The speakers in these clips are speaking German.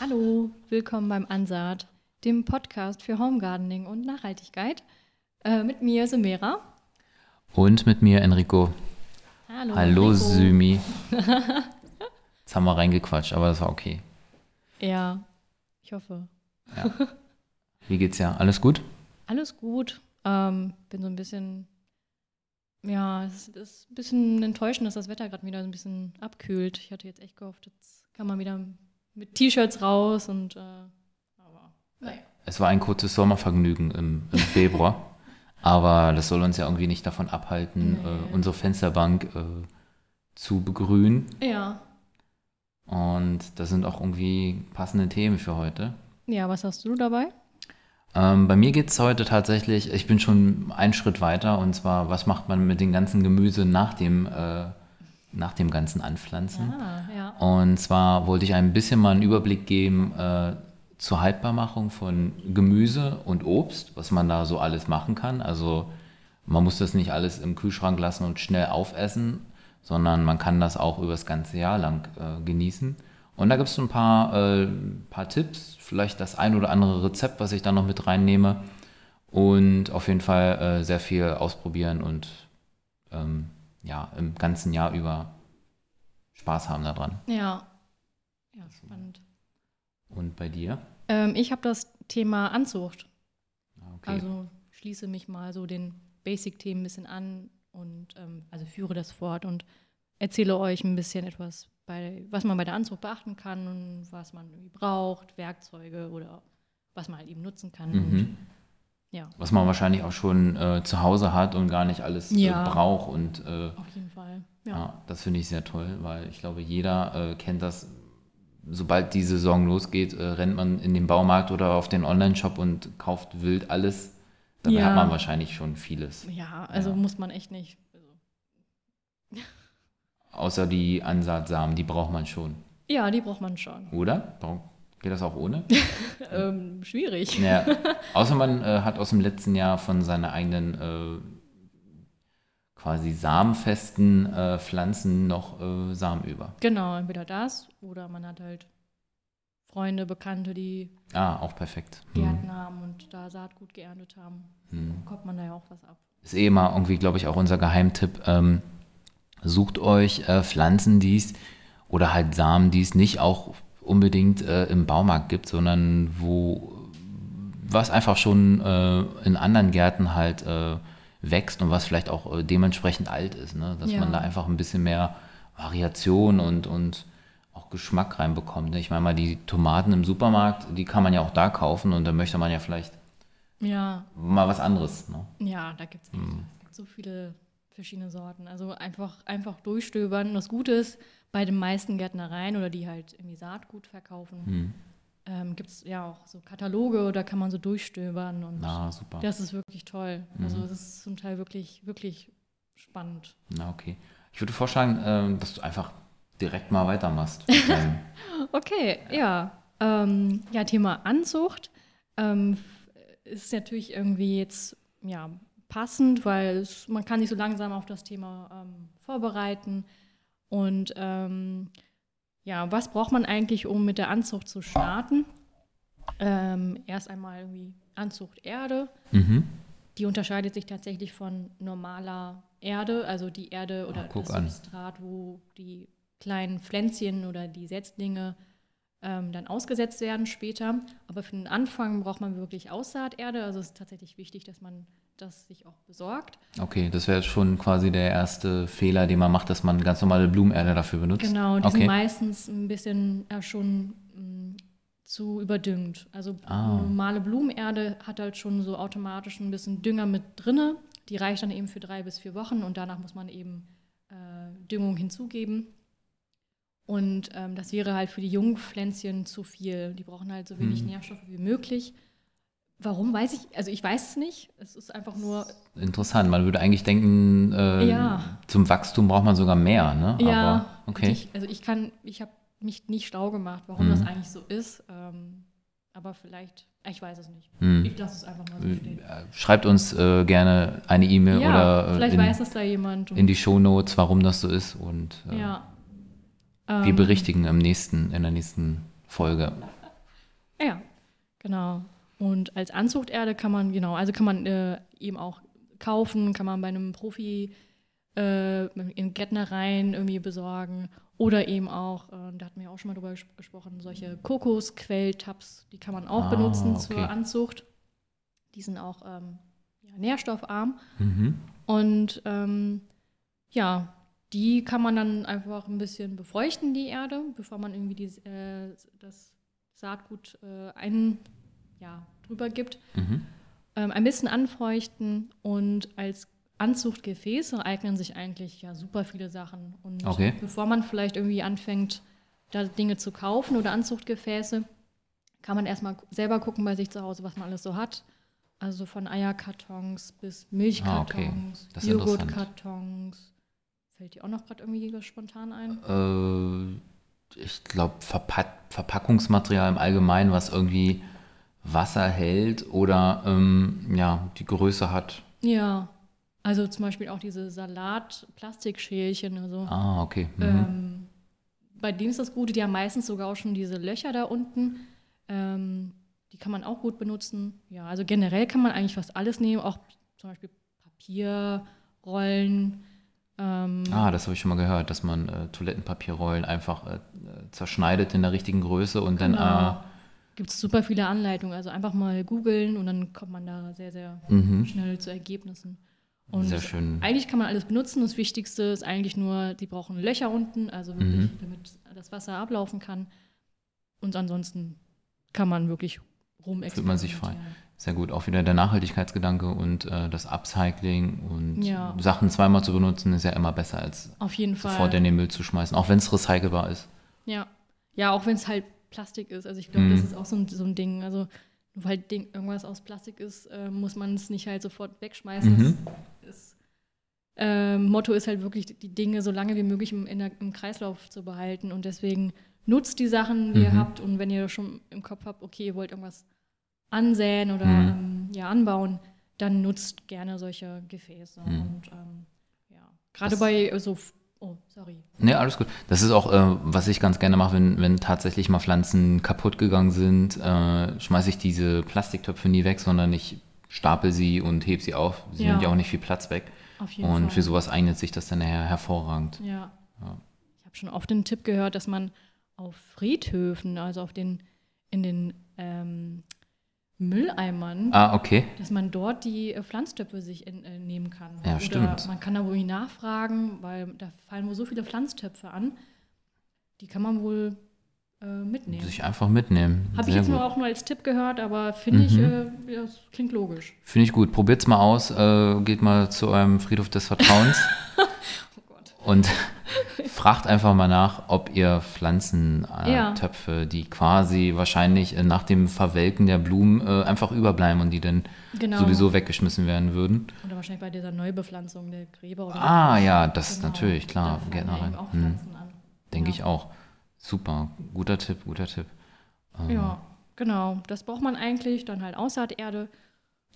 Hallo, willkommen beim Ansaat, dem Podcast für Home Gardening und Nachhaltigkeit. Äh, mit mir Semera. Und mit mir Enrico. Hallo. Hallo Enrico. Sümi. Jetzt haben wir reingequatscht, aber das war okay. Ja, ich hoffe. Wie geht's ja? Alles gut? Alles gut. Ähm, bin so ein bisschen, ja, es ist ein bisschen enttäuschend, dass das Wetter gerade wieder so ein bisschen abkühlt. Ich hatte jetzt echt gehofft, jetzt kann man wieder mit T-Shirts raus und, äh, aber naja. Es war ein kurzes Sommervergnügen im, im Februar, aber das soll uns ja irgendwie nicht davon abhalten, Nee. äh, unsere Fensterbank äh, zu begrünen. Ja. Und das sind auch irgendwie passende Themen für heute. Ja, was hast du dabei? Ähm, bei mir geht es heute tatsächlich, ich bin schon einen Schritt weiter und zwar, was macht man mit dem ganzen Gemüse nach dem, äh, nach dem ganzen Anpflanzen? Ah, ja. Und zwar wollte ich ein bisschen mal einen Überblick geben äh, zur Haltbarmachung von Gemüse und Obst, was man da so alles machen kann. Also man muss das nicht alles im Kühlschrank lassen und schnell aufessen, sondern man kann das auch über das ganze Jahr lang äh, genießen. Und da gibt es ein paar, äh, paar Tipps, vielleicht das ein oder andere Rezept, was ich da noch mit reinnehme. Und auf jeden Fall äh, sehr viel ausprobieren und ähm, ja, im ganzen Jahr über Spaß haben daran. Ja. Ja, spannend. Und bei dir? Ähm, ich habe das Thema Anzucht. Ah, Okay. Also schließe mich mal so den Basic-Themen ein bisschen an und ähm, also führe das fort und erzähle euch ein bisschen etwas, bei, was man bei der Anzucht beachten kann und was man braucht, Werkzeuge oder was man halt eben nutzen kann. Und, mhm. Ja, Was man wahrscheinlich auch schon äh, zu Hause hat und gar nicht alles Ja. äh, braucht. Und äh, auf jeden Fall. ja. Ja. das finde ich sehr toll, weil ich glaube, jeder äh, kennt das. Sobald die Saison losgeht, äh, rennt man in den Baumarkt oder auf den Online-Shop und kauft wild alles. Dabei hat man wahrscheinlich schon vieles. Ja, also muss man echt nicht. Also, Außer die Ansaatsamen, die braucht man schon. ja, die braucht man schon. Oder? Brauch- Geht das auch ohne? Ähm, schwierig. Ja, außer man äh, hat aus dem letzten Jahr von seiner eigenen äh, quasi samenfesten äh, Pflanzen noch äh, Samen über. Genau, entweder das oder man hat halt Freunde, Bekannte, die Ah, auch perfekt. Hm. Gärten haben und da Saatgut geerntet haben. Hm. Kommt man da ja auch was ab. Ist eh immer irgendwie, glaube ich, auch unser Geheimtipp. Ähm, sucht euch äh, Pflanzen, die es oder halt Samen, die es nicht auch unbedingt äh, im Baumarkt gibt, sondern wo was einfach schon äh, in anderen Gärten halt äh, wächst und was vielleicht auch äh, dementsprechend alt ist. Ne? Dass Ja. man da einfach ein bisschen mehr Variation und, und auch Geschmack reinbekommt. Ne? Ich meine mal, die Tomaten im Supermarkt, die kann man ja auch da kaufen und da möchte man ja vielleicht Ja, mal was anderes. Ne? ja, da gibt es Hm. so viele verschiedene Sorten. Also einfach, einfach durchstöbern. Das Gute ist, bei den meisten Gärtnereien oder die halt irgendwie Saatgut verkaufen, Hm. ähm, gibt es ja auch so Kataloge, da kann man so durchstöbern und Na, super. das ist wirklich toll. Also Mhm. es ist zum Teil wirklich, wirklich spannend. Na, okay. Ich würde vorschlagen, ähm, dass du einfach direkt mal weitermachst. Okay, ja. Ähm, ja, Thema Anzucht ähm, ist natürlich irgendwie jetzt ja, passend, weil es, man kann sich so langsam auf das Thema ähm, vorbereiten. Und ähm, ja, was braucht man eigentlich, um mit der Anzucht zu starten? Ähm, erst einmal irgendwie Anzucht Erde. mhm. Die unterscheidet sich tatsächlich von normaler Erde, also die Erde oder guck das an. Substrat, wo die kleinen Pflänzchen oder die Setzlinge ähm, dann ausgesetzt werden später. Aber für den Anfang braucht man wirklich Aussaaterde. Also es ist tatsächlich wichtig, dass man das sich auch besorgt. Okay, das wäre schon quasi der erste Fehler, den man macht, dass man ganz normale Blumenerde dafür benutzt. Genau, die okay. sind meistens ein bisschen ja, schon mh, zu überdüngt. Also Ah. normale Blumenerde hat halt schon so automatisch ein bisschen Dünger mit drinne. Die reicht dann eben für drei bis vier Wochen und danach muss man eben äh, Düngung hinzugeben. Und ähm, das wäre halt für die jungen Pflänzchen zu viel. Die brauchen halt so wenig Hm. Nährstoffe wie möglich. Warum weiß ich, also ich weiß es nicht. Es ist einfach nur, Interessant, man würde eigentlich denken, äh, Ja. zum Wachstum braucht man sogar mehr, ne? Ja, Aber, okay. Ich, also ich kann, ich habe mich nicht schlau gemacht, warum Mhm. das eigentlich so ist. Ähm, aber vielleicht, ich weiß es nicht. Hm. Ich lasse es einfach mal so stehen. Äh, Schreibt uns äh, gerne eine E-Mail Ja, oder äh, vielleicht in, weiß es da jemand. in die Shownotes, warum das so ist und äh, ja. wir Ähm, berichtigen im nächsten, in der nächsten Folge. Genau. Und als Anzuchterde kann man, genau, also kann man äh, eben auch kaufen, kann man bei einem Profi äh, in Gärtnereien irgendwie besorgen. Oder eben auch, äh, da hatten wir auch schon mal drüber ges gesprochen, solche Kokosquelltabs, die kann man auch Ah, benutzen okay. zur Anzucht. Die sind auch ähm, ja, nährstoffarm. Mhm. Und ähm, ja, die kann man dann einfach ein bisschen befeuchten, die Erde, bevor man irgendwie die, äh, das Saatgut äh, ein, ja, drüber gibt. Mhm. Ähm, ein bisschen anfeuchten und als Anzuchtgefäße eignen sich eigentlich ja super viele Sachen. Und Okay. bevor man vielleicht irgendwie anfängt, da Dinge zu kaufen oder Anzuchtgefäße, kann man erstmal selber gucken bei sich zu Hause, was man alles so hat. Also von Eierkartons bis Milchkartons, Ah, okay. Joghurtkartons. Fällt dir auch noch gerade irgendwie spontan ein? Äh, ich glaube, Verpack Verpackungsmaterial im Allgemeinen, was irgendwie Wasser hält oder ähm, ja, die Größe hat. Ja, also zum Beispiel auch diese Salat-Plastikschälchen. Also, Ah, okay. Mhm. ähm, bei denen ist das Gute, die haben meistens sogar auch schon diese Löcher da unten. Ähm, die kann man auch gut benutzen. Ja, also generell kann man eigentlich fast alles nehmen, auch zum Beispiel Papierrollen. Ähm, Ah, das habe ich schon mal gehört, dass man äh, Toilettenpapierrollen einfach äh, äh, zerschneidet in der richtigen Größe und dann. Genau. Gibt es super viele Anleitungen. Also einfach mal googeln und dann kommt man da sehr, sehr mhm. schnell zu Ergebnissen. Und Sehr schön. Eigentlich kann man alles benutzen. Das Wichtigste ist eigentlich nur, die brauchen Löcher unten, also wirklich, Mhm. damit das Wasser ablaufen kann. Und ansonsten kann man wirklich rum Fühlt man sich frei. Sehr gut. Auch wieder der Nachhaltigkeitsgedanke und äh, das Upcycling und Ja. Sachen zweimal zu benutzen ist ja immer besser als jeden Fall. sofort in den Müll zu schmeißen, auch wenn es recycelbar ist. Ja, ja auch wenn es halt Plastik ist. Also ich glaube, Mhm. das ist auch so ein, so ein Ding. Also nur weil Ding, irgendwas aus Plastik ist, äh, muss man es nicht halt sofort wegschmeißen. Mhm. Das ist, ähm, Motto ist halt wirklich, die Dinge so lange wie möglich im, der, im Kreislauf zu behalten. Und deswegen nutzt die Sachen, die ihr Mhm. habt. Und wenn ihr schon im Kopf habt, okay, ihr wollt irgendwas ansäen oder Mhm. ähm, ja, anbauen, dann nutzt gerne solche Gefäße. Mhm. Und ähm, ja, gerade Das- bei äh, so, oh, sorry. Ne, alles gut. Das ist auch, äh, was ich ganz gerne mache, wenn, wenn tatsächlich mal Pflanzen kaputt gegangen sind, äh, schmeiße ich diese Plastiktöpfe nie weg, sondern ich stapel sie und heb sie auf. Sie Ja. nimmt ja auch nicht viel Platz weg. Auf jeden Und Fall. für sowas eignet sich das dann her hervorragend. Ja. Ja. Ich habe schon oft den Tipp gehört, dass man auf Friedhöfen, also auf den, in den ähm, Mülleimern, Ah, okay. dass man dort die äh, Pflanztöpfe sich äh, nehmen kann. Ja, Oder stimmt. man kann da wohl nachfragen, weil da fallen wohl so viele Pflanztöpfe an. Die kann man wohl äh, mitnehmen. Sich einfach mitnehmen. Habe ich jetzt nur auch nur als Tipp gehört, aber finde ich, Mhm. äh, ja, das klingt logisch. Finde ich gut. Probiert's mal aus. Äh, geht mal zu eurem Friedhof des Vertrauens Oh Gott. und fragt einfach mal nach, ob ihr Pflanzentöpfe, Ja. äh, Töpfe, die quasi wahrscheinlich äh, nach dem Verwelken der Blumen äh, einfach überbleiben und die dann Genau. sowieso weggeschmissen werden würden. Oder wahrscheinlich bei dieser Neubepflanzung der Gräber. Oder Ah ja, das Genau. natürlich, klar. Ja auch Hm. Denke Ja. ich auch. Super, guter Tipp, guter Tipp. Ähm, Ja, genau. Das braucht man eigentlich. Dann halt Aussaaterde.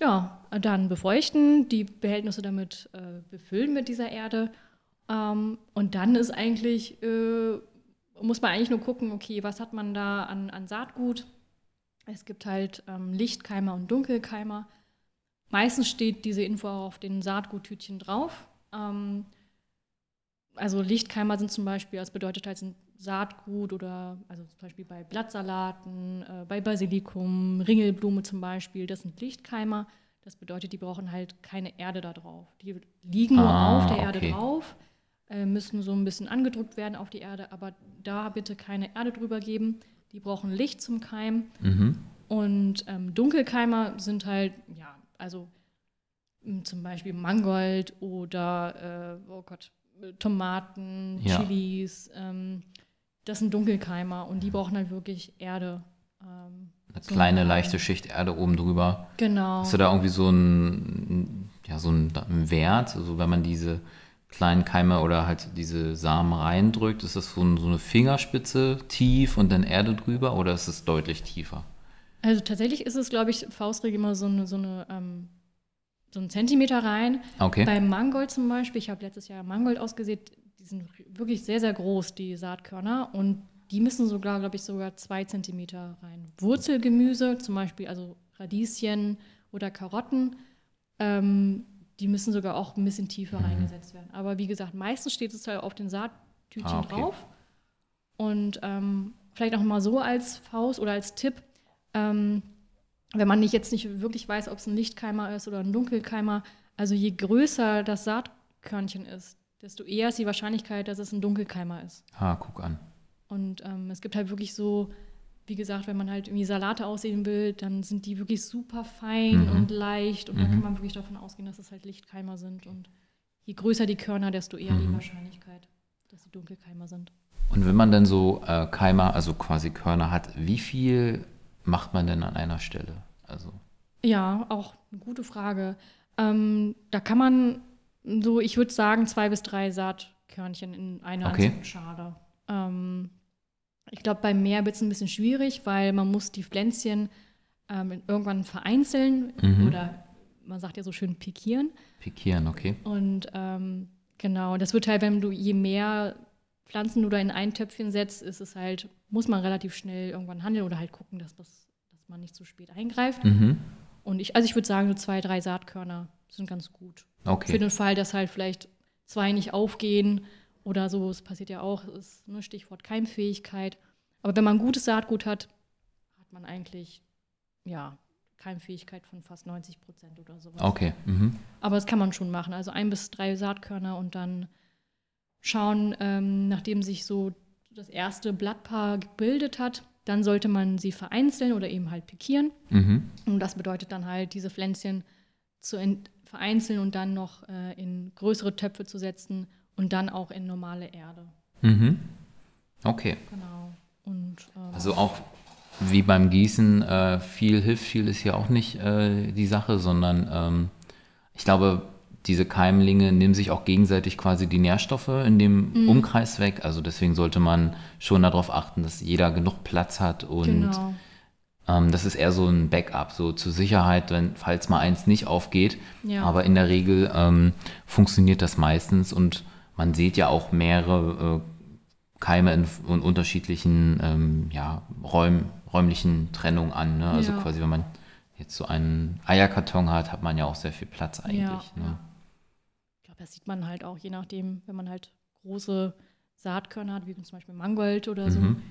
Ja, dann befeuchten, die Behältnisse damit äh, befüllen mit dieser Erde. Ähm, und dann ist eigentlich, äh, muss man eigentlich nur gucken, okay, was hat man da an, an Saatgut? Es gibt halt ähm, Lichtkeimer und Dunkelkeimer. Meistens steht diese Info auch auf den Saatguttütchen drauf. Ähm, also Lichtkeimer sind zum Beispiel, das bedeutet halt sind Saatgut oder also zum Beispiel bei Blattsalaten, äh, bei Basilikum, Ringelblume zum Beispiel, das sind Lichtkeimer. Das bedeutet, die brauchen halt keine Erde da drauf. Die liegen nur Ah, auf der Erde okay. drauf, äh, müssen so ein bisschen angedrückt werden auf die Erde, aber da bitte keine Erde drüber geben. Die brauchen Licht zum Keim. Mhm. Und ähm, Dunkelkeimer sind halt, ja, also m, zum Beispiel Mangold oder, äh, oh Gott, äh, Tomaten, Ja. Chilis. Ähm, das sind Dunkelkeimer und die brauchen halt wirklich Erde. Ähm, Eine kleine, Keimen. leichte Schicht Erde oben drüber. Genau. Hast du da irgendwie so einen, ja, so einen Wert? Also wenn man diese kleinen Keime oder halt diese Samen reindrückt, ist das so, ein, so eine Fingerspitze tief und dann Erde drüber oder ist es deutlich tiefer? Also tatsächlich ist es, glaube ich, Faustregel immer so eine, so eine ähm, so einen Zentimeter rein. Okay. Beim Mangold zum Beispiel, ich habe letztes Jahr Mangold ausgesät, die sind wirklich sehr, sehr groß, die Saatkörner. Und die müssen sogar, glaube ich, sogar zwei Zentimeter rein. Wurzelgemüse, zum Beispiel also Radieschen oder Karotten, ähm, die müssen sogar auch ein bisschen tiefer Mhm. reingesetzt werden. Aber wie gesagt, meistens steht es halt auf den Saattütchen Ah, okay. drauf. Und ähm, vielleicht auch mal so als Faust oder als Tipp, ähm, wenn man nicht jetzt nicht wirklich weiß, ob es ein Lichtkeimer ist oder ein Dunkelkeimer, also je größer das Saatkörnchen ist, desto eher ist die Wahrscheinlichkeit, dass es ein Dunkelkeimer ist. Ah, guck an. Und ähm, es gibt halt wirklich so, wie gesagt, wenn man halt irgendwie Salate aussehen will, dann sind die wirklich super fein Mhm. und leicht. Und dann Mhm. kann man wirklich davon ausgehen, dass es halt Lichtkeimer sind. Und je größer die Körner, desto eher die Mhm. Wahrscheinlichkeit, dass sie Dunkelkeimer sind. Und wenn man dann so äh, Keimer, also quasi Körner hat, wie viel macht man denn an einer Stelle? Also, Ja, auch eine gute Frage. Ähm, da kann man so, ich würde sagen, zwei bis drei Saatkörnchen in einer Okay. Schale. Ähm, ich glaube, beim Meer wird es ein bisschen schwierig, weil man muss die Pflänzchen ähm, irgendwann vereinzeln Mhm. oder man sagt ja so schön pikieren. pikieren, okay. Und ähm, genau, das wird halt, wenn du je mehr Pflanzen du da in ein Töpfchen setzt, ist es halt, muss man relativ schnell irgendwann handeln oder halt gucken, dass, das, dass man nicht zu spät eingreift. Mhm. Und ich, also ich würde sagen, so zwei, drei Saatkörner sind ganz gut. Für Okay. den Fall, dass halt vielleicht zwei nicht aufgehen oder so, es passiert ja auch, ist ne, Stichwort Keimfähigkeit. Aber wenn man gutes Saatgut hat, hat man eigentlich, ja, Keimfähigkeit von fast 90 Prozent oder sowas. Okay. Mhm. Aber das kann man schon machen. Also ein bis drei Saatkörner und dann schauen, ähm, nachdem sich so das erste Blattpaar gebildet hat, dann sollte man sie vereinzeln oder eben halt pikieren. Mhm. Und das bedeutet dann halt, diese Pflänzchen zu vereinzeln und dann noch äh, in größere Töpfe zu setzen und dann auch in normale Erde. Mhm. Okay. Genau. Und ähm, Also auch wie beim Gießen, äh, viel hilft viel ist hier auch nicht äh, die Sache, sondern ähm, ich glaube, diese Keimlinge nehmen sich auch gegenseitig quasi die Nährstoffe in dem Umkreis weg. Also deswegen sollte man schon darauf achten, dass jeder genug Platz hat und genau. ähm, das ist eher so ein Backup, so zur Sicherheit, wenn, falls mal eins nicht aufgeht. Ja. Aber in der Regel ähm, funktioniert das meistens und man sieht ja auch mehrere äh, Keime in, in unterschiedlichen ähm, ja, Räum, räumlichen Trennungen an. Ne? Also Ja. quasi, wenn man jetzt so einen Eierkarton hat, hat man ja auch sehr viel Platz eigentlich. Ja, ne? Ich glaube, das sieht man halt auch, je nachdem, wenn man halt große Saatkörner hat, wie zum Beispiel Mangold oder so. Mhm.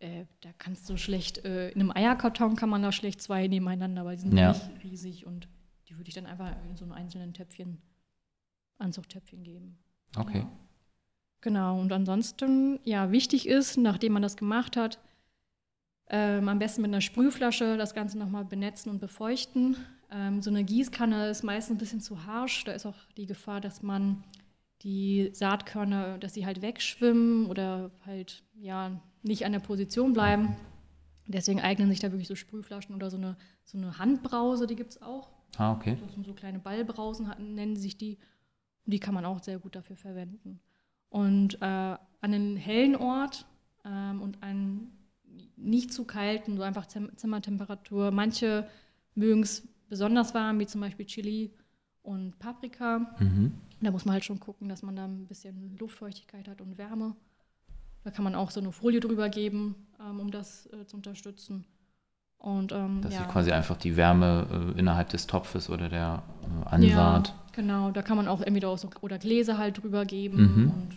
Äh, da kannst du schlecht, äh, in einem Eierkarton kann man da schlecht zwei nebeneinander, weil die sind Ja. nicht riesig und die würde ich dann einfach in so einem einzelnen Töpfchen, Anzuchttöpfchen geben. Okay. Ja. Genau, und ansonsten, ja, wichtig ist, nachdem man das gemacht hat, ähm, am besten mit einer Sprühflasche das Ganze nochmal benetzen und befeuchten. Ähm, so eine Gießkanne ist meistens ein bisschen zu harsch. Da ist auch die Gefahr, dass man die Saatkörner, dass sie halt wegschwimmen oder halt ja nicht an der Position bleiben. Deswegen eignen sich da wirklich so Sprühflaschen oder so eine, so eine Handbrause, die gibt es auch. Ah, okay. Das sind so kleine Ballbrausen, nennen sich die. Die kann man auch sehr gut dafür verwenden. Und äh, an einen hellen Ort ähm, und einen nicht zu kalten, so einfach Zim Zimmertemperatur. Manche mögen es besonders warm, wie zum Beispiel Chili und Paprika. Mhm. Da muss man halt schon gucken, dass man da ein bisschen Luftfeuchtigkeit hat und Wärme. Da kann man auch so eine Folie drüber geben, ähm, um das äh, zu unterstützen. Und ähm, Dass ja. sich quasi einfach die Wärme äh, innerhalb des Topfes oder der äh, Ansaat. Ja, genau, da kann man auch entweder auch so, oder Gläser halt drüber geben Mhm. und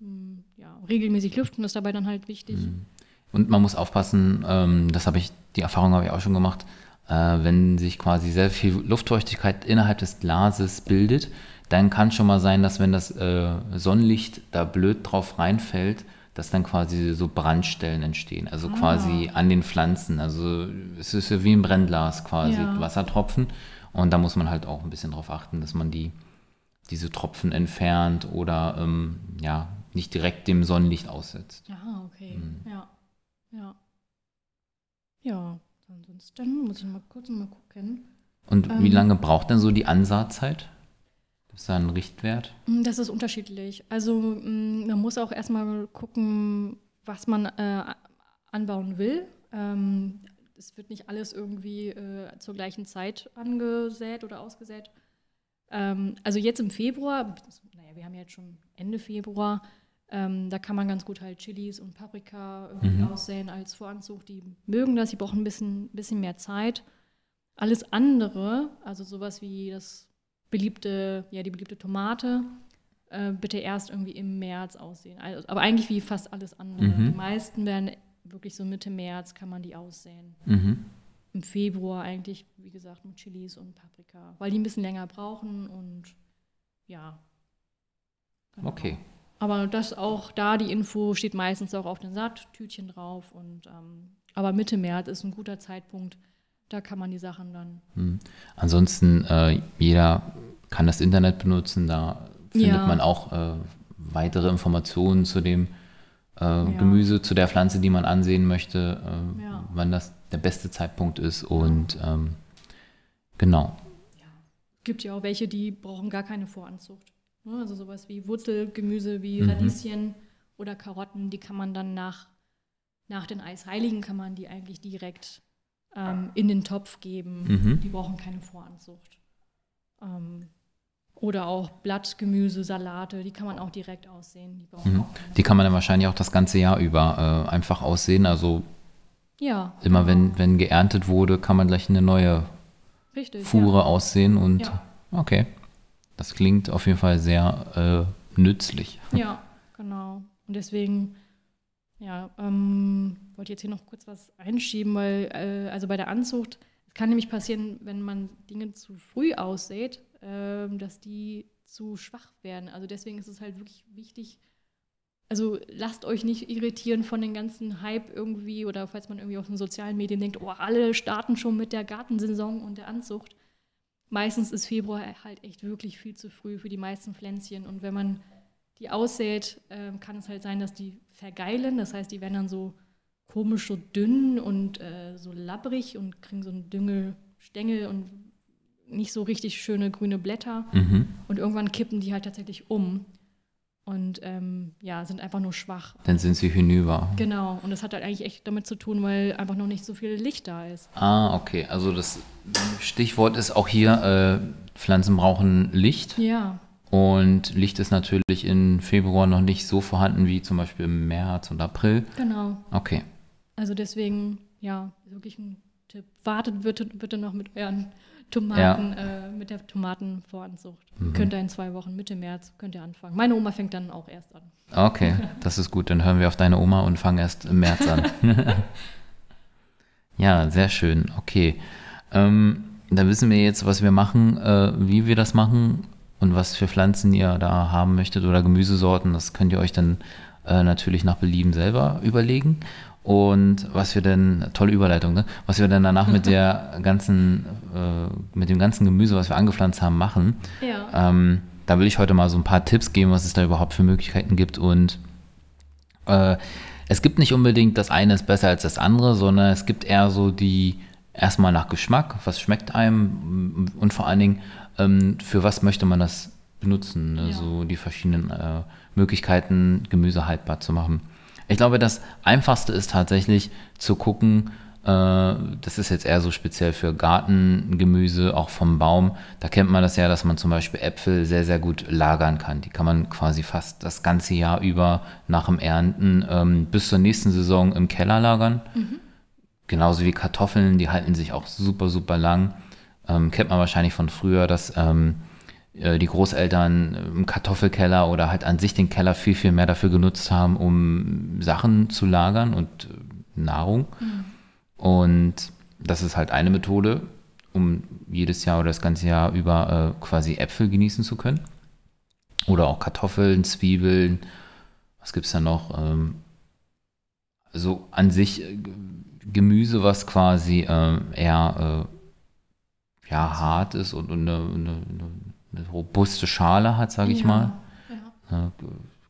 mh, ja, regelmäßig lüften ist dabei dann halt wichtig. Mhm. Und man muss aufpassen, ähm, das habe ich, die Erfahrung habe ich auch schon gemacht, äh, wenn sich quasi sehr viel Luftfeuchtigkeit innerhalb des Glases bildet, dann kann schon mal sein, dass wenn das äh, Sonnenlicht da blöd drauf reinfällt, dass dann quasi so Brandstellen entstehen. Also Ah. quasi an den Pflanzen. Also es ist ja wie ein Brennglas quasi, Ja. Wassertropfen. Und da muss man halt auch ein bisschen drauf achten, dass man die, diese Tropfen entfernt oder ähm, ja, nicht direkt dem Sonnenlicht aussetzt. Ja, okay. Mhm. Ja. Ja. Ja, ansonsten muss ich mal kurz mal gucken. Und wie Ähm. lange braucht denn so die Ansaatzeit? Ist da ein Richtwert? Mm, Das ist unterschiedlich. Also mh, man muss auch erstmal gucken, was man äh, anbauen will. Ähm, es wird nicht alles irgendwie äh, zur gleichen Zeit angesät oder ausgesät. Ähm, also jetzt im Februar, naja, wir haben ja jetzt schon Ende Februar, Ähm, da kann man ganz gut halt Chilis und Paprika irgendwie Mhm. aussäen als Voranzug. Die mögen das, die brauchen ein bisschen, bisschen mehr Zeit. Alles andere, also sowas wie das beliebte, ja, die beliebte Tomate, äh, bitte erst irgendwie im März aussehen. Also, aber eigentlich wie fast alles andere. Mhm. Die meisten werden wirklich so Mitte März kann man die aussäen. Mhm. Im Februar eigentlich, wie gesagt, mit Chilis und Paprika, weil die ein bisschen länger brauchen und ja. Genau. Okay. Aber das auch da, die Info steht meistens auch auf den Saattütchen drauf. Und, ähm, aber Mitte März ist ein guter Zeitpunkt. Da kann man die Sachen dann. Mhm. Ansonsten, äh, jeder kann das Internet benutzen, da findet Ja. man auch äh, weitere Informationen zu dem äh, Gemüse, zu der Pflanze, die man ansehen möchte, äh, Ja. wann das der beste Zeitpunkt ist und ähm, genau. Gibt ja auch welche, die brauchen gar keine Voranzucht. Ne? Also sowas wie Wurzelgemüse wie Mhm. Radieschen oder Karotten, die kann man dann nach, nach den Eisheiligen kann man die eigentlich direkt ähm, in den Topf geben. Mhm. Die brauchen keine Voranzucht. Ähm, oder auch Blattgemüse, Salate, die kann man auch direkt aussehen. Die Mhm. auch Die kann man dann wahrscheinlich auch das ganze Jahr über äh, einfach aussehen. Also Ja. immer genau. wenn, wenn geerntet wurde, kann man gleich eine neue Richtig, Fuhre aussehen und Ja. okay. Das klingt auf jeden Fall sehr äh, nützlich. Ja. ja, genau. Und deswegen, ja, ähm, wollte jetzt hier noch kurz was einschieben, weil, äh, also bei der Anzucht, es kann nämlich passieren, wenn man Dinge zu früh aussät, ähm, dass die zu schwach werden. Also deswegen ist es halt wirklich wichtig, also lasst euch nicht irritieren von den ganzen Hype irgendwie oder falls man irgendwie auf den sozialen Medien denkt, oh, alle starten schon mit der Gartensaison und der Anzucht. Meistens ist Februar halt echt wirklich viel zu früh für die meisten Pflänzchen und wenn man die aussät, ähm, kann es halt sein, dass die vergeilen. Das heißt, die werden dann so komisch so dünn und äh, so labbrig und kriegen so einen Düngelstängel und nicht so richtig schöne grüne Blätter. Mhm. Und irgendwann kippen die halt tatsächlich um und ähm, ja, sind einfach nur schwach. Dann sind sie hinüber. Genau, und das hat halt eigentlich echt damit zu tun, weil einfach noch nicht so viel Licht da ist. Ah, okay. Also das Stichwort ist auch hier, äh, Pflanzen brauchen Licht. Ja, Und Licht ist natürlich im Februar noch nicht so vorhanden wie zum Beispiel im März und April. genau. Okay. Also deswegen, ja, wirklich ein Tipp. Wartet bitte, bitte noch mit euren Tomaten, äh, mit der Tomatenvoranzucht. Mhm. Könnt ihr in zwei Wochen, Mitte März, könnt ihr anfangen. Meine Oma fängt dann auch erst an. Okay, das ist gut. Dann hören wir auf deine Oma und fangen erst im März an. ja, sehr schön. Okay. Ähm, da wissen wir jetzt, was wir machen, äh, wie wir das machen und was für Pflanzen ihr da haben möchtet oder Gemüsesorten. Das könnt ihr euch dann äh, natürlich nach Belieben selber überlegen. Und was wir denn, tolle Überleitung, ne? was wir dann danach mit der ganzen, äh, mit dem ganzen Gemüse, was wir angepflanzt haben, machen. Ja. Ähm, da will ich heute mal so ein paar Tipps geben, was es da überhaupt für Möglichkeiten gibt. Und äh, es gibt nicht unbedingt das eine ist besser als das andere, sondern es gibt eher so die erstmal nach Geschmack, was schmeckt einem und vor allen Dingen, ähm, für was möchte man das benutzen. Ne? Ja. So die verschiedenen äh, Möglichkeiten, Gemüse haltbar zu machen. Ich glaube, das Einfachste ist tatsächlich zu gucken, äh, das ist jetzt eher so speziell für Gartengemüse, auch vom Baum. Da kennt man das ja, dass man zum Beispiel Äpfel sehr, sehr gut lagern kann. Die kann man quasi fast das ganze Jahr über nach dem Ernten ähm, bis zur nächsten Saison im Keller lagern. Genauso wie Kartoffeln, die halten sich auch super, super lang. Ähm, kennt man wahrscheinlich von früher, dass ähm, äh, die Großeltern im Kartoffelkeller oder halt an sich den Keller viel, viel mehr dafür genutzt haben, um Sachen zu lagern und äh, Nahrung. Und das ist halt eine Methode, um jedes Jahr oder das ganze Jahr über äh, quasi Äpfel genießen zu können. Oder auch Kartoffeln, Zwiebeln. Was gibt es da noch? Ähm, so an sich äh, Gemüse, was quasi ähm, eher äh, ja, hart ist und, und eine, eine, eine robuste Schale hat, sage ich ja. mal. Ja. Äh,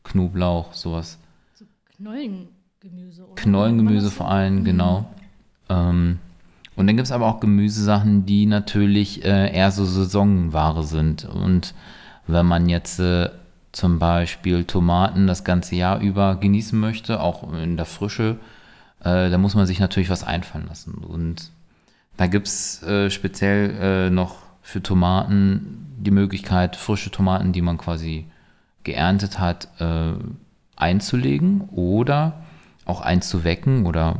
Knoblauch, sowas. So Knollengemüse. Oder? Knollengemüse vor allem, so? genau. Ähm, und dann gibt es aber auch Gemüsesachen, die natürlich äh, eher so Saisonware sind. Und wenn man jetzt äh, zum Beispiel Tomaten das ganze Jahr über genießen möchte, auch in der Frische, äh, da muss man sich natürlich was einfallen lassen. Und da gibt es äh, speziell äh, noch für Tomaten die Möglichkeit, frische Tomaten, die man quasi geerntet hat, äh, einzulegen oder auch einzuwecken oder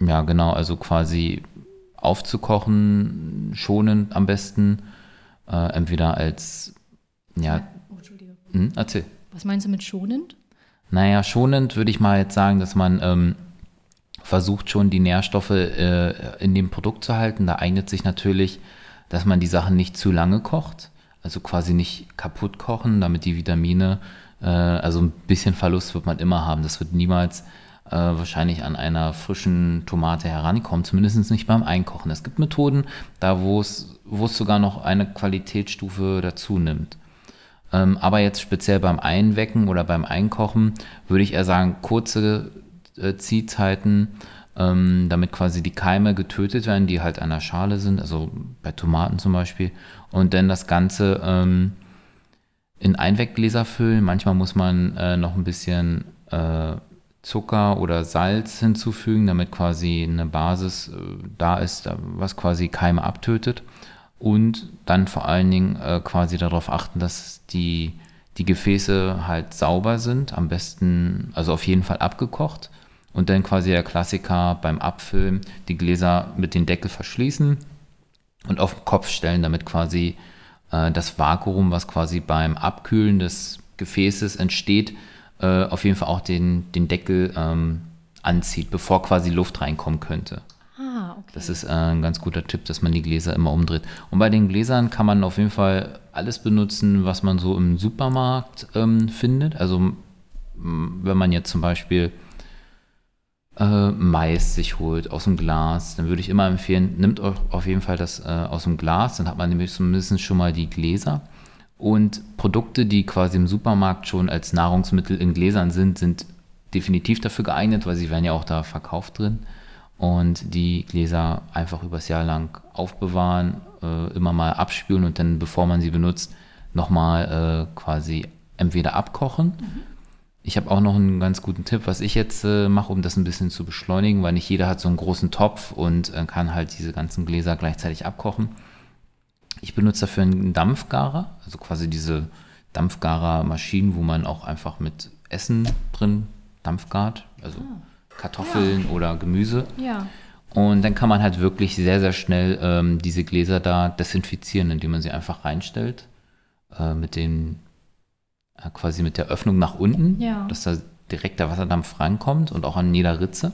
ja genau, also quasi aufzukochen, schonend am besten, äh, entweder als ja. Oh. Hm, erzähl. Was meinst du mit schonend? Naja, schonend würde ich mal jetzt sagen, dass man ähm, versucht schon die Nährstoffe äh, in dem Produkt zu halten. Da eignet sich natürlich, dass man die Sachen nicht zu lange kocht, also quasi nicht kaputt kochen, damit die Vitamine, äh, also ein bisschen Verlust wird man immer haben. Das wird niemals äh, wahrscheinlich an einer frischen Tomate herankommen, zumindest nicht beim Einkochen. Es gibt Methoden, da wo es, sogar noch eine Qualitätsstufe dazu nimmt. Ähm, aber jetzt speziell beim Einwecken oder beim Einkochen würde ich eher sagen, kurze Ziehzeiten, ähm, damit quasi die Keime getötet werden, die halt an der Schale sind, also bei Tomaten zum Beispiel. Und dann das Ganze ähm, in Einweggläser füllen. Manchmal muss man äh, noch ein bisschen äh, Zucker oder Salz hinzufügen, damit quasi eine Basis äh, da ist, was quasi Keime abtötet und dann vor allen Dingen äh, quasi darauf achten, dass die, die Gefäße halt sauber sind, am besten, also auf jeden Fall abgekocht und dann quasi der Klassiker beim Abfüllen die Gläser mit dem Deckel verschließen und auf den Kopf stellen, damit quasi äh, das Vakuum, was quasi beim Abkühlen des Gefäßes entsteht, äh, auf jeden Fall auch den, den Deckel ähm, anzieht, bevor quasi Luft reinkommen könnte. Ah, okay. Das ist äh, ein ganz guter Tipp, dass man die Gläser immer umdreht. Und bei den Gläsern kann man auf jeden Fall alles benutzen, was man so im Supermarkt ähm, findet. Also wenn man jetzt zum Beispiel äh, Mais sich holt aus dem Glas, dann würde ich immer empfehlen, nimmt euch auf jeden Fall das äh, aus dem Glas, dann hat man nämlich zumindest schon mal die Gläser. Und Produkte, die quasi im Supermarkt schon als Nahrungsmittel in Gläsern sind, sind definitiv dafür geeignet, weil sie werden ja auch da verkauft drin und die Gläser einfach übers Jahr lang aufbewahren, äh, immer mal abspülen und dann, bevor man sie benutzt, nochmal äh, quasi entweder abkochen. Mhm. Ich habe auch noch einen ganz guten Tipp, was ich jetzt äh, mache, um das ein bisschen zu beschleunigen, weil nicht jeder hat so einen großen Topf und äh, kann halt diese ganzen Gläser gleichzeitig abkochen. Ich benutze dafür einen Dampfgarer, also quasi diese Dampfgarer-Maschinen, wo man auch einfach mit Essen drin dampfgart, also ah Kartoffeln ja. oder Gemüse. Ja. Und dann kann man halt wirklich sehr, sehr schnell ähm, diese Gläser da desinfizieren, indem man sie einfach reinstellt. Äh, mit den, quasi mit der Öffnung nach unten, ja. dass da direkt der Wasserdampf reinkommt und auch an jeder Ritze.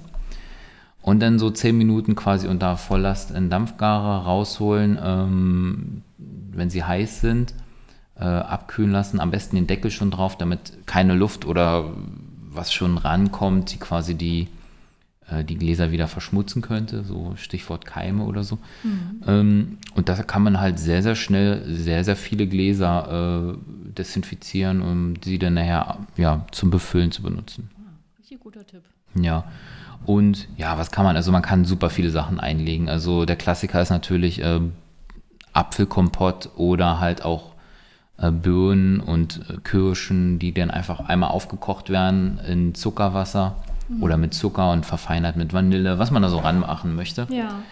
Und dann so zehn Minuten quasi unter Volllast in Dampfgarer rausholen, ähm, wenn sie heiß sind, äh, abkühlen lassen. Am besten den Deckel schon drauf, damit keine Luft oder was schon rankommt, die quasi die, äh, die Gläser wieder verschmutzen könnte, so Stichwort Keime oder so. Mhm. Ähm, und da kann man halt sehr, sehr schnell sehr, sehr viele Gläser äh, desinfizieren, um sie dann nachher ja, zum Befüllen zu benutzen. Ah, richtig guter Tipp. Ja. Und ja, was kann man? Also man kann super viele Sachen einlegen. Also der Klassiker ist natürlich äh, Apfelkompott oder halt auch äh, Birnen und äh, Kirschen, die dann einfach einmal aufgekocht werden in Zuckerwasser mhm. oder mit Zucker und verfeinert mit Vanille, was man da so ranmachen möchte. Ja.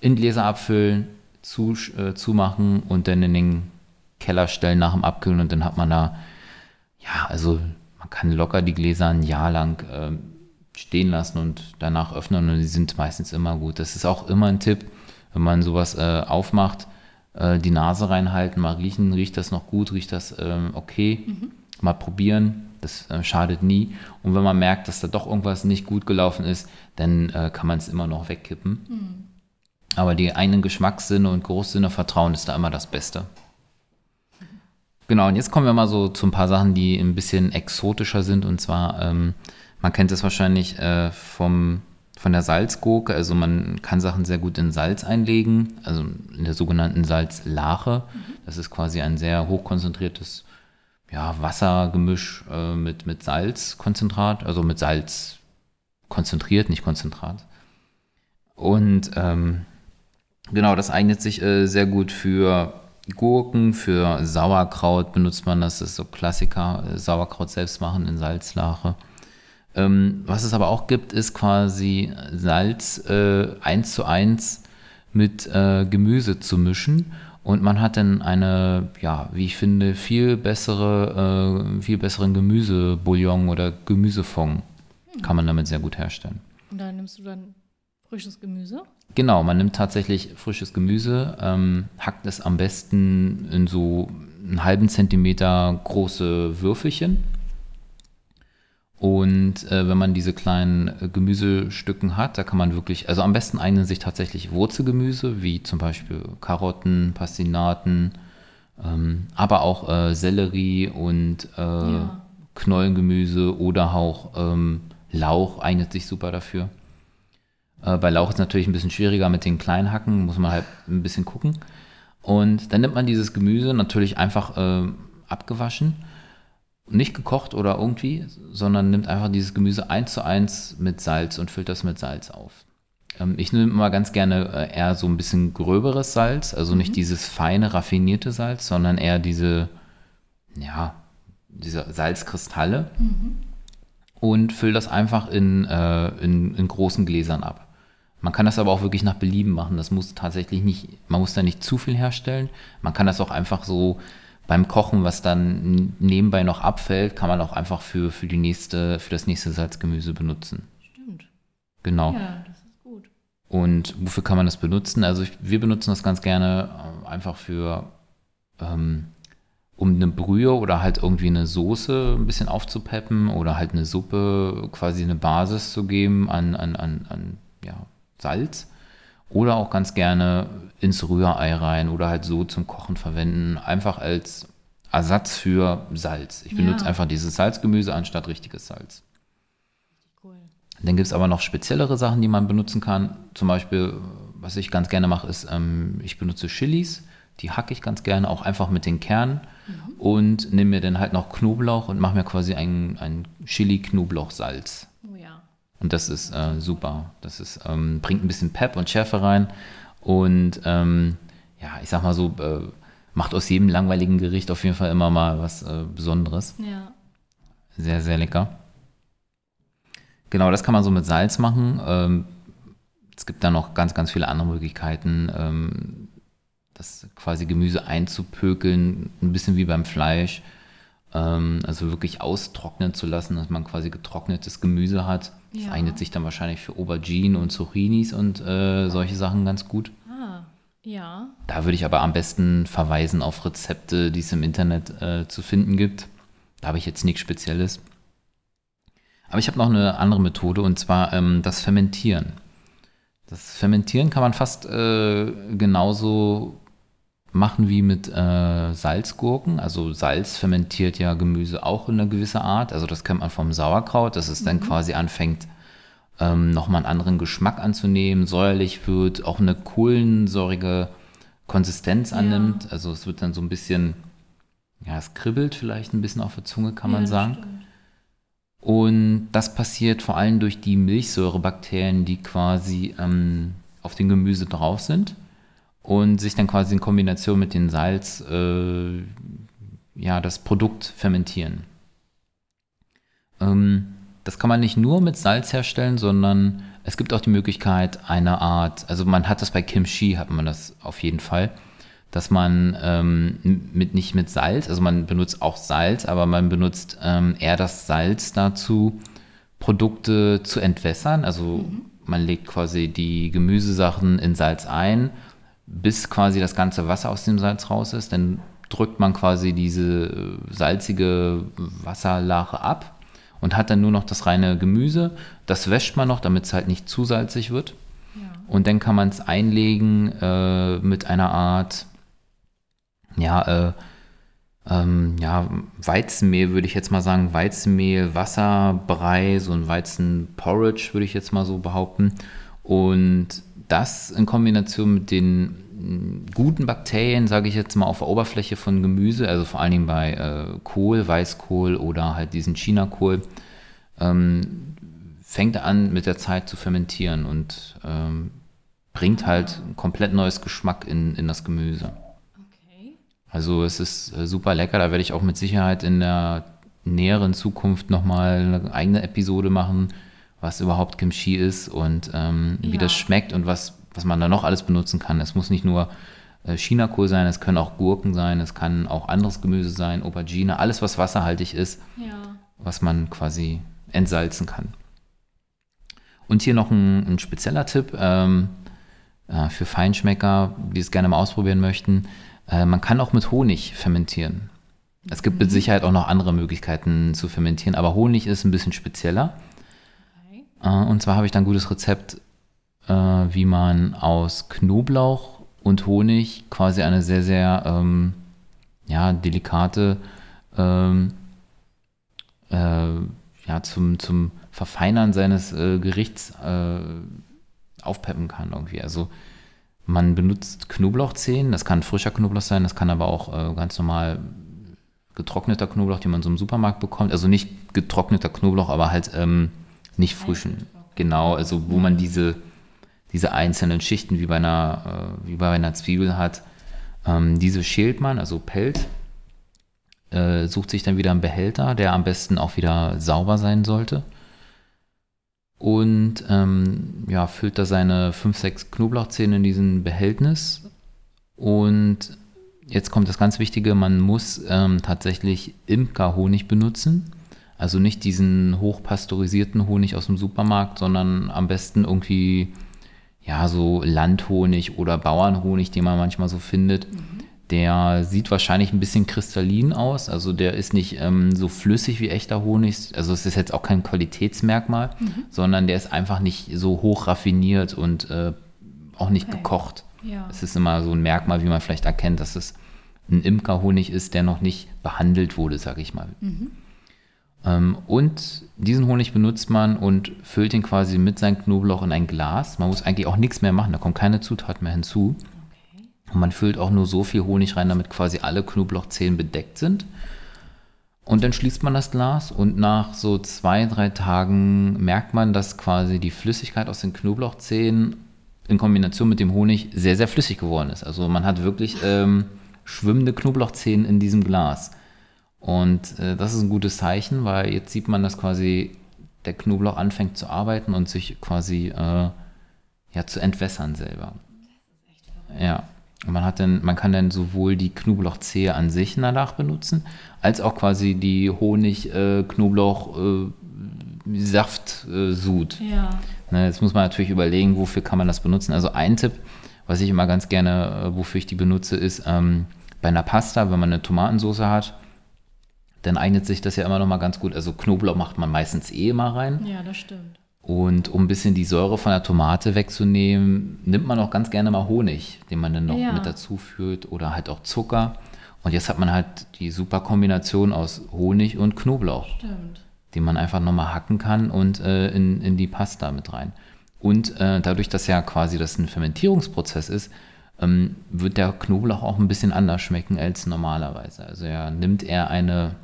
In Gläser abfüllen, zu, äh, zumachen und dann in den Keller stellen nach dem Abkühlen und dann hat man da, ja, also man kann locker die Gläser ein Jahr lang äh, stehen lassen und danach öffnen und die sind meistens immer gut. Das ist auch immer ein Tipp, wenn man sowas äh, aufmacht, äh, die Nase reinhalten, mal riechen, riecht das noch gut, riecht das ähm, okay, mhm. mal probieren, das äh, schadet nie. Und wenn man merkt, dass da doch irgendwas nicht gut gelaufen ist, dann äh, kann man es immer noch wegkippen. Mhm. Aber die eigenen Geschmackssinne und Geruchssinne vertrauen ist da immer das Beste. Genau, und jetzt kommen wir mal so zu ein paar Sachen, die ein bisschen exotischer sind. Und zwar, ähm, man kennt es wahrscheinlich äh, vom von der Salzgurke. Also man kann Sachen sehr gut in Salz einlegen, also in der sogenannten Salzlache. Mhm. Das ist quasi ein sehr hochkonzentriertes ja, Wassergemisch äh, mit, mit Salzkonzentrat, also mit Salz konzentriert, nicht Konzentrat. Und ähm, genau, das eignet sich äh, sehr gut für Gurken, für Sauerkraut benutzt man das, das ist so Klassiker, äh, Sauerkraut selbst machen in Salzlache. Ähm, was es aber auch gibt, ist quasi Salz äh, eins zu eins mit äh, Gemüse zu mischen. Und man hat dann eine, ja, wie ich finde, viel bessere, äh, viel besseren Gemüsebouillon oder Gemüsefond kann man damit sehr gut herstellen. Und da nimmst du dann frisches Gemüse? Genau, man nimmt tatsächlich frisches Gemüse, ähm, hackt es am besten in so einen halben Zentimeter große Würfelchen. Und äh, wenn man diese kleinen äh, Gemüsestücken hat, da kann man wirklich, also am besten eignen sich tatsächlich Wurzelgemüse, wie zum Beispiel Karotten, Pastinaten, ähm, aber auch äh, Sellerie und äh, ja. Knollengemüse oder auch ähm, Lauch eignet sich super dafür. Äh, bei Lauch ist es natürlich ein bisschen schwieriger mit den kleinen Hacken, muss man halt ein bisschen gucken. Und dann nimmt man dieses Gemüse natürlich einfach abgewaschen, nicht gekocht oder irgendwie, sondern nimmt einfach dieses Gemüse eins zu eins mit Salz und füllt das mit Salz auf. Ähm, ich nehme immer ganz gerne äh, eher so ein bisschen gröberes Salz, also mhm. nicht dieses feine, raffinierte Salz, sondern eher diese, ja, diese Salzkristalle. Mhm. Und fülle das einfach in, äh, in, in großen Gläsern ab. Man kann das aber auch wirklich nach Belieben machen. Das muss tatsächlich nicht, man muss da nicht zu viel herstellen. Man kann das auch einfach so beim Kochen, was dann nebenbei noch abfällt, kann man auch einfach für, für, die nächste, für das nächste Salzgemüse benutzen. Stimmt. Genau. Ja, das ist gut. Und wofür kann man das benutzen? Also ich, wir benutzen das ganz gerne äh, einfach für, ähm, um eine Brühe oder halt irgendwie eine Soße ein bisschen aufzupeppen oder halt eine Suppe quasi eine Basis zu geben an, an, an, an ja, Salz oder auch ganz gerne ins Rührei rein oder halt so zum Kochen verwenden, einfach als Ersatz für Salz. Ich benutze ja. einfach dieses Salzgemüse anstatt richtiges Salz. Cool. Dann gibt es aber noch speziellere Sachen, die man benutzen kann. Zum Beispiel, was ich ganz gerne mache, ist, ähm, ich benutze Chilis. Die hacke ich ganz gerne, auch einfach mit den Kernen. Mhm. Und nehme mir dann halt noch Knoblauch und mache mir quasi ein, ein Chili-Knoblauch-Salz. Und das ist äh, super. Das ist, ähm, bringt ein bisschen Pep und Schärfe rein. Und ähm, ja, ich sag mal so, äh, macht aus jedem langweiligen Gericht auf jeden Fall immer mal was äh, Besonderes. Ja. Sehr, sehr lecker. Genau, das kann man so mit Salz machen. Ähm, es gibt da noch ganz, ganz viele andere Möglichkeiten, ähm, das quasi Gemüse einzupökeln, ein bisschen wie beim Fleisch. Ähm, also wirklich austrocknen zu lassen, dass man quasi getrocknetes Gemüse hat. Das ja. eignet sich dann wahrscheinlich für Aubergine und Zucchinis und äh, solche Sachen ganz gut. Ah, ja. Da würde ich aber am besten verweisen auf Rezepte, die es im Internet äh, zu finden gibt. Da habe ich jetzt nichts Spezielles. Aber ich habe noch eine andere Methode und zwar ähm, das Fermentieren. Das Fermentieren kann man fast äh, genauso machen wie mit äh, Salzgurken. Also Salz fermentiert ja Gemüse auch in einer gewissen Art. Also das kennt man vom Sauerkraut, dass es mhm. dann quasi anfängt, ähm, nochmal einen anderen Geschmack anzunehmen, säuerlich wird, auch eine kohlensäurige Konsistenz annimmt. Ja. Also es wird dann so ein bisschen, ja, es kribbelt vielleicht ein bisschen auf der Zunge, kann ja, man sagen. Und das passiert vor allem durch die Milchsäurebakterien, die quasi ähm, auf dem Gemüse drauf sind und sich dann quasi in Kombination mit dem Salz äh, ja, das Produkt fermentieren. Ähm, das kann man nicht nur mit Salz herstellen, sondern es gibt auch die Möglichkeit, eine Art, also man hat das bei Kimchi, hat man das auf jeden Fall, dass man ähm, mit, nicht mit Salz, also man benutzt auch Salz, aber man benutzt ähm, eher das Salz dazu, Produkte zu entwässern. Also mhm. man legt quasi die Gemüsesachen in Salz ein bis quasi das ganze Wasser aus dem Salz raus ist. Dann drückt man quasi diese äh, salzige Wasserlache ab und hat dann nur noch das reine Gemüse. Das wäscht man noch, damit es halt nicht zu salzig wird. Ja. Und dann kann man es einlegen äh, mit einer Art, ja, äh, ähm, ja, Weizenmehl würde ich jetzt mal sagen, Weizenmehl, Wasser, Brei, so ein Weizenporridge würde ich jetzt mal so behaupten. Und das in Kombination mit den mm, guten Bakterien, sage ich jetzt mal, auf der Oberfläche von Gemüse, also vor allen Dingen bei äh, Kohl, Weißkohl oder halt diesen Chinakohl, ähm, fängt an mit der Zeit zu fermentieren und ähm, bringt halt ein komplett neues Geschmack in, in das Gemüse. Okay. Also es ist äh, super lecker, da werde ich auch mit Sicherheit in der näheren Zukunft nochmal eine eigene Episode machen, was überhaupt Kimchi ist und ähm, ja. wie das schmeckt und was, was man da noch alles benutzen kann. Es muss nicht nur äh, Chinakohl sein, es können auch Gurken sein, es kann auch anderes Gemüse sein, Aubergine, alles was wasserhaltig ist, Ja. was man quasi entsalzen kann. Und hier noch ein, ein spezieller Tipp ähm, äh, für Feinschmecker, die es gerne mal ausprobieren möchten. Äh, man kann auch mit Honig fermentieren. Es gibt mit Sicherheit auch noch andere Möglichkeiten zu fermentieren, aber Honig ist ein bisschen spezieller. Äh, und zwar habe ich dann ein gutes Rezept, äh, wie man aus Knoblauch und Honig quasi eine sehr, sehr ähm, ja, delikate ähm, äh, ja, zum, zum Verfeinern seines äh, Gerichts äh, aufpeppen kann irgendwie. Also man benutzt Knoblauchzehen, das kann frischer Knoblauch sein, das kann aber auch äh, ganz normal getrockneter Knoblauch, den man so im Supermarkt bekommt. Also nicht getrockneter Knoblauch, aber halt ähm, nicht frischen. Genau, also wo man diese, diese einzelnen Schichten wie bei einer, äh, wie bei einer Zwiebel hat. Ähm, diese schält man, also pellt, äh, sucht sich dann wieder einen Behälter, der am besten auch wieder sauber sein sollte. Und ähm, ja, füllt da seine 5, 6 Knoblauchzehen in diesen Behältnis. Und jetzt kommt das ganz Wichtige, man muss ähm, tatsächlich Imkerhonig benutzen. Also nicht diesen hochpasteurisierten Honig aus dem Supermarkt, sondern am besten irgendwie ja so Landhonig oder Bauernhonig, den man manchmal so findet. Der sieht wahrscheinlich ein bisschen kristallin aus, also der ist nicht ähm, so flüssig wie echter Honig. Also es ist jetzt auch kein Qualitätsmerkmal, sondern der ist einfach nicht so hoch raffiniert und äh, auch nicht Okay. gekocht. Ja. Es ist immer so ein Merkmal, wie man vielleicht erkennt, dass es ein Imkerhonig ist, der noch nicht behandelt wurde, sage ich mal. Ähm, und diesen Honig benutzt man und füllt ihn quasi mit seinem Knoblauch in ein Glas. Man muss eigentlich auch nichts mehr machen, da kommt keine Zutat mehr hinzu. Okay. Und man füllt auch nur so viel Honig rein, damit quasi alle Knoblauchzehen bedeckt sind. Und dann schließt man das Glas und nach so zwei, drei Tagen merkt man, dass quasi die Flüssigkeit aus den Knoblauchzehen in Kombination mit dem Honig sehr, sehr flüssig geworden ist. Also man hat wirklich ähm, schwimmende Knoblauchzehen in diesem Glas. Und äh, das ist ein gutes Zeichen, weil jetzt sieht man, dass quasi der Knoblauch anfängt zu arbeiten und sich quasi äh, ja, zu entwässern selber. Ja. Und man, hat dann, man kann dann sowohl die Knoblauchzehe an sich danach benutzen, als auch quasi die Honig-Knoblauch-Saft-Sud. Ja. Ne, jetzt muss man natürlich überlegen, wofür kann man das benutzen. Also ein Tipp, was ich immer ganz gerne, äh, wofür ich die benutze, ist ähm, bei einer Pasta, wenn man eine Tomatensauce hat, dann eignet sich das ja immer noch mal ganz gut. Also Knoblauch macht man meistens eh immer rein. Ja, das stimmt. Und um ein bisschen die Säure von der Tomate wegzunehmen, nimmt man auch ganz gerne mal Honig, den man dann noch Ja. mit dazu führt oder halt auch Zucker. Und jetzt hat man halt die super Kombination aus Honig und Knoblauch, Stimmt. den man einfach nochmal hacken kann und äh, in, in die Pasta mit rein. Und äh, dadurch, dass ja quasi das ein Fermentierungsprozess ist, ähm, wird der Knoblauch auch ein bisschen anders schmecken als normalerweise. Also er nimmt eher eine,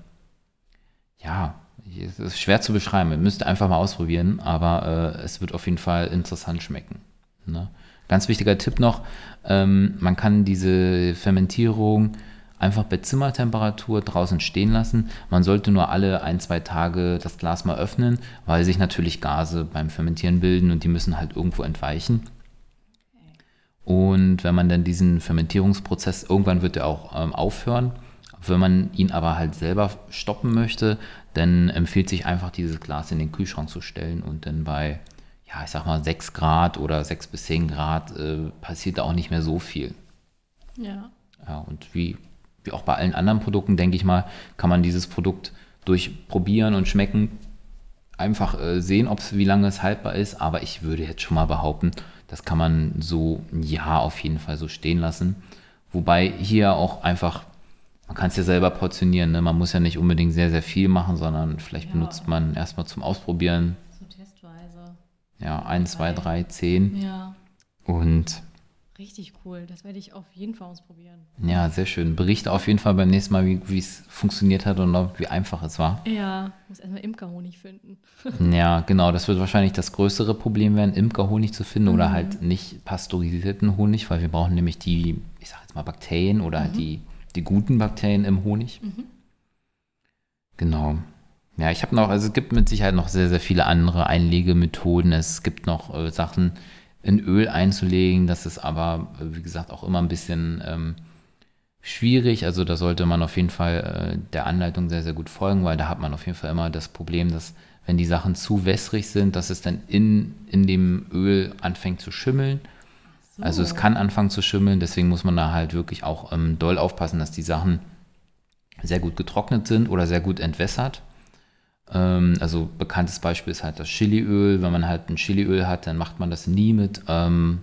ja, es ist schwer zu beschreiben, ihr müsst einfach mal ausprobieren, aber äh, es wird auf jeden Fall interessant schmecken. Ne? Ganz wichtiger Tipp noch, ähm, man kann diese Fermentierung einfach bei Zimmertemperatur draußen stehen lassen. Man sollte nur alle ein, zwei Tage das Glas mal öffnen, weil sich natürlich Gase beim Fermentieren bilden und die müssen halt irgendwo entweichen. Und wenn man dann diesen Fermentierungsprozess, irgendwann wird er auch ähm, aufhören. Wenn man ihn aber halt selber stoppen möchte, dann empfiehlt sich einfach dieses Glas in den Kühlschrank zu stellen und dann bei, ja, ich sag mal 6 Grad oder 6 bis 10 Grad äh, passiert da auch nicht mehr so viel. Ja. Ja, und wie, wie auch bei allen anderen Produkten, denke ich mal, kann man dieses Produkt durch Probieren und Schmecken einfach äh, sehen, ob es wie lange es haltbar ist. Aber ich würde jetzt schon mal behaupten, das kann man so ein Jahr auf jeden Fall so stehen lassen. Wobei hier auch einfach, man kann es ja selber portionieren. Ne? Man muss ja nicht unbedingt sehr, sehr viel machen, sondern vielleicht Ja. benutzt man erstmal zum Ausprobieren, So testweise. ja, ein, zwei, drei, zehn. Ja. Und Richtig cool. Das werde ich auf jeden Fall ausprobieren. ja, sehr schön. Berichte auf jeden Fall beim nächsten Mal, wie es funktioniert hat und wie einfach es war. Ja. Muss erstmal Imkerhonig finden. Ja, genau, das wird wahrscheinlich das größere Problem werden, Imkerhonig zu finden oder halt nicht pasteurisierten Honig, weil wir brauchen nämlich die, ich sag jetzt mal Bakterien oder halt die, die guten Bakterien im Honig. Genau. Ja, ich habe noch, also es gibt mit Sicherheit noch sehr, sehr viele andere Einlegemethoden. Es gibt noch äh, Sachen, in Öl einzulegen. Das ist aber, wie gesagt, auch immer ein bisschen ähm, schwierig. Also da sollte man auf jeden Fall äh, der Anleitung sehr, sehr gut folgen, weil da hat man auf jeden Fall immer das Problem, dass wenn die Sachen zu wässrig sind, dass es dann in, in dem Öl anfängt zu schimmeln. So. Also es kann anfangen zu schimmeln, deswegen muss man da halt wirklich auch ähm, doll aufpassen, dass die Sachen sehr gut getrocknet sind oder sehr gut entwässert. Ähm, also bekanntes Beispiel ist halt das Chiliöl. Wenn man halt ein Chiliöl hat, dann macht man das nie mit, ähm,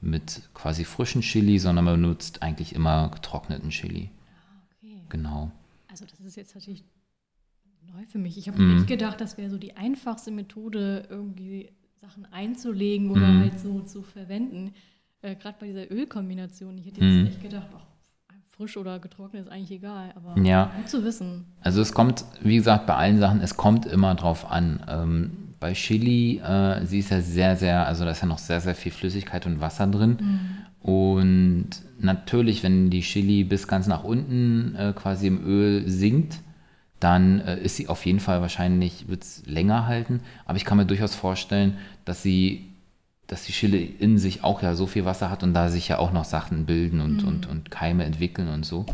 mit quasi frischen Chili, sondern man benutzt eigentlich immer getrockneten Chili. Ah, okay. Genau. Also das ist jetzt natürlich neu für mich. Ich habe mm. nicht gedacht, das wäre so die einfachste Methode, irgendwie Sachen einzulegen oder mm. halt so zu verwenden. Äh, Gerade bei dieser Ölkombination. Ich hätte jetzt mm. echt gedacht, ach, frisch oder getrocknet ist eigentlich egal, aber ja. gut zu wissen. Also es kommt, wie gesagt, bei allen Sachen, es kommt immer drauf an. Ähm, bei Chili, äh, sie ist ja sehr, sehr, also da ist ja noch sehr, sehr viel Flüssigkeit und Wasser drin. Mhm. Und natürlich, wenn die Chili bis ganz nach unten äh, quasi im Öl sinkt, dann äh, ist sie auf jeden Fall wahrscheinlich, wird es länger halten. Aber ich kann mir durchaus vorstellen, dass sie dass die Chili in sich auch ja so viel Wasser hat und da sich ja auch noch Sachen bilden und, mhm. und, und Keime entwickeln und so.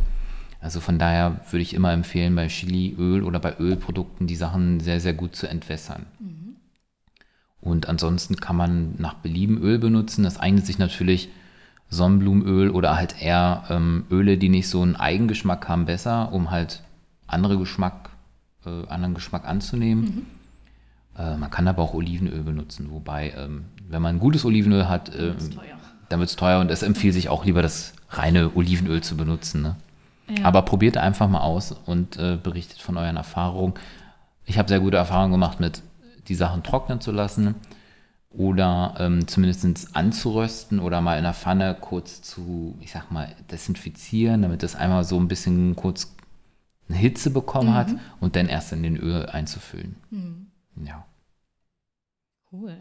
Also von daher würde ich immer empfehlen, bei Chiliöl oder bei Ölprodukten die Sachen sehr, sehr gut zu entwässern. Mhm. Und ansonsten kann man nach Belieben Öl benutzen. Das eignet sich natürlich Sonnenblumenöl oder halt eher ähm, Öle, die nicht so einen Eigengeschmack haben, besser, um halt andere Geschmack, äh, anderen Geschmack anzunehmen. Mhm. Äh, man kann aber auch Olivenöl benutzen, wobei, ähm, wenn man gutes Olivenöl hat, äh, dann wird es teuer und es empfiehlt sich auch lieber das reine Olivenöl zu benutzen. Ne? Ja. Aber probiert einfach mal aus und äh, berichtet von euren Erfahrungen. Ich habe sehr gute Erfahrungen gemacht mit, die Sachen trocknen zu lassen oder ähm, zumindest anzurösten oder mal in der Pfanne kurz zu, ich sag mal, desinfizieren, damit das einmal so ein bisschen kurz eine Hitze bekommen mhm. hat und dann erst in den Öl einzufüllen. Mhm. Ja. Cool.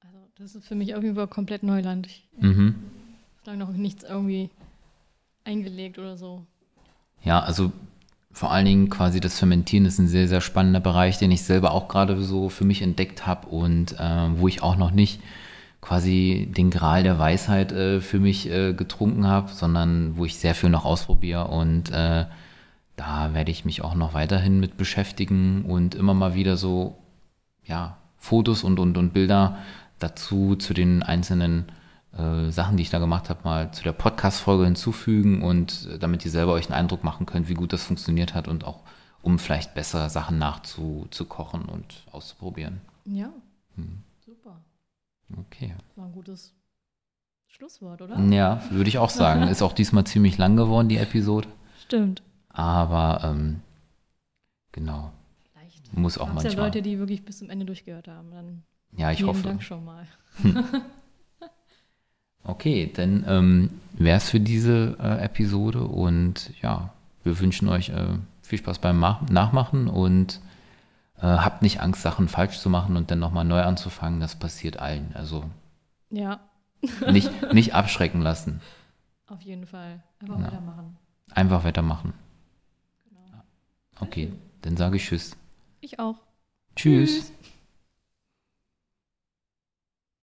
Also das ist für mich auf jeden Fall komplett Neuland. Ich mhm. habe noch nichts irgendwie eingelegt oder so. Ja, also vor allen Dingen quasi das Fermentieren ist ein sehr, sehr spannender Bereich, den ich selber auch gerade so für mich entdeckt habe und äh, wo ich auch noch nicht quasi den Gral der Weisheit äh, für mich äh, getrunken habe, sondern wo ich sehr viel noch ausprobiere und äh, da werde ich mich auch noch weiterhin mit beschäftigen und immer mal wieder so, ja, Fotos und, und, und Bilder dazu zu den einzelnen äh, Sachen, die ich da gemacht habe, mal zu der Podcast-Folge hinzufügen und äh, damit ihr selber euch einen Eindruck machen könnt, wie gut das funktioniert hat und auch um vielleicht besser Sachen nachzukochen und auszuprobieren. Ja, hm. super. Okay. War ein gutes Schlusswort, oder? Ja, würde ich auch sagen. Ist auch diesmal ziemlich lang geworden, die Episode. Stimmt. Aber ähm, genau. Vielleicht muss auch manchmal. ja Leute, die wirklich bis zum Ende durchgehört haben. Dann ja, ich hoffe. Dank schon mal. okay, dann ähm, wäre es für diese äh, Episode und ja, wir wünschen euch äh, viel Spaß beim Mach Nachmachen und äh, habt nicht Angst, Sachen falsch zu machen und dann nochmal neu anzufangen. Das passiert allen. Also ja. nicht, nicht abschrecken lassen. Auf jeden Fall. Einfach ja. weitermachen. Einfach weitermachen. Okay, dann sage ich Tschüss. Ich auch. Tschüss. tschüss.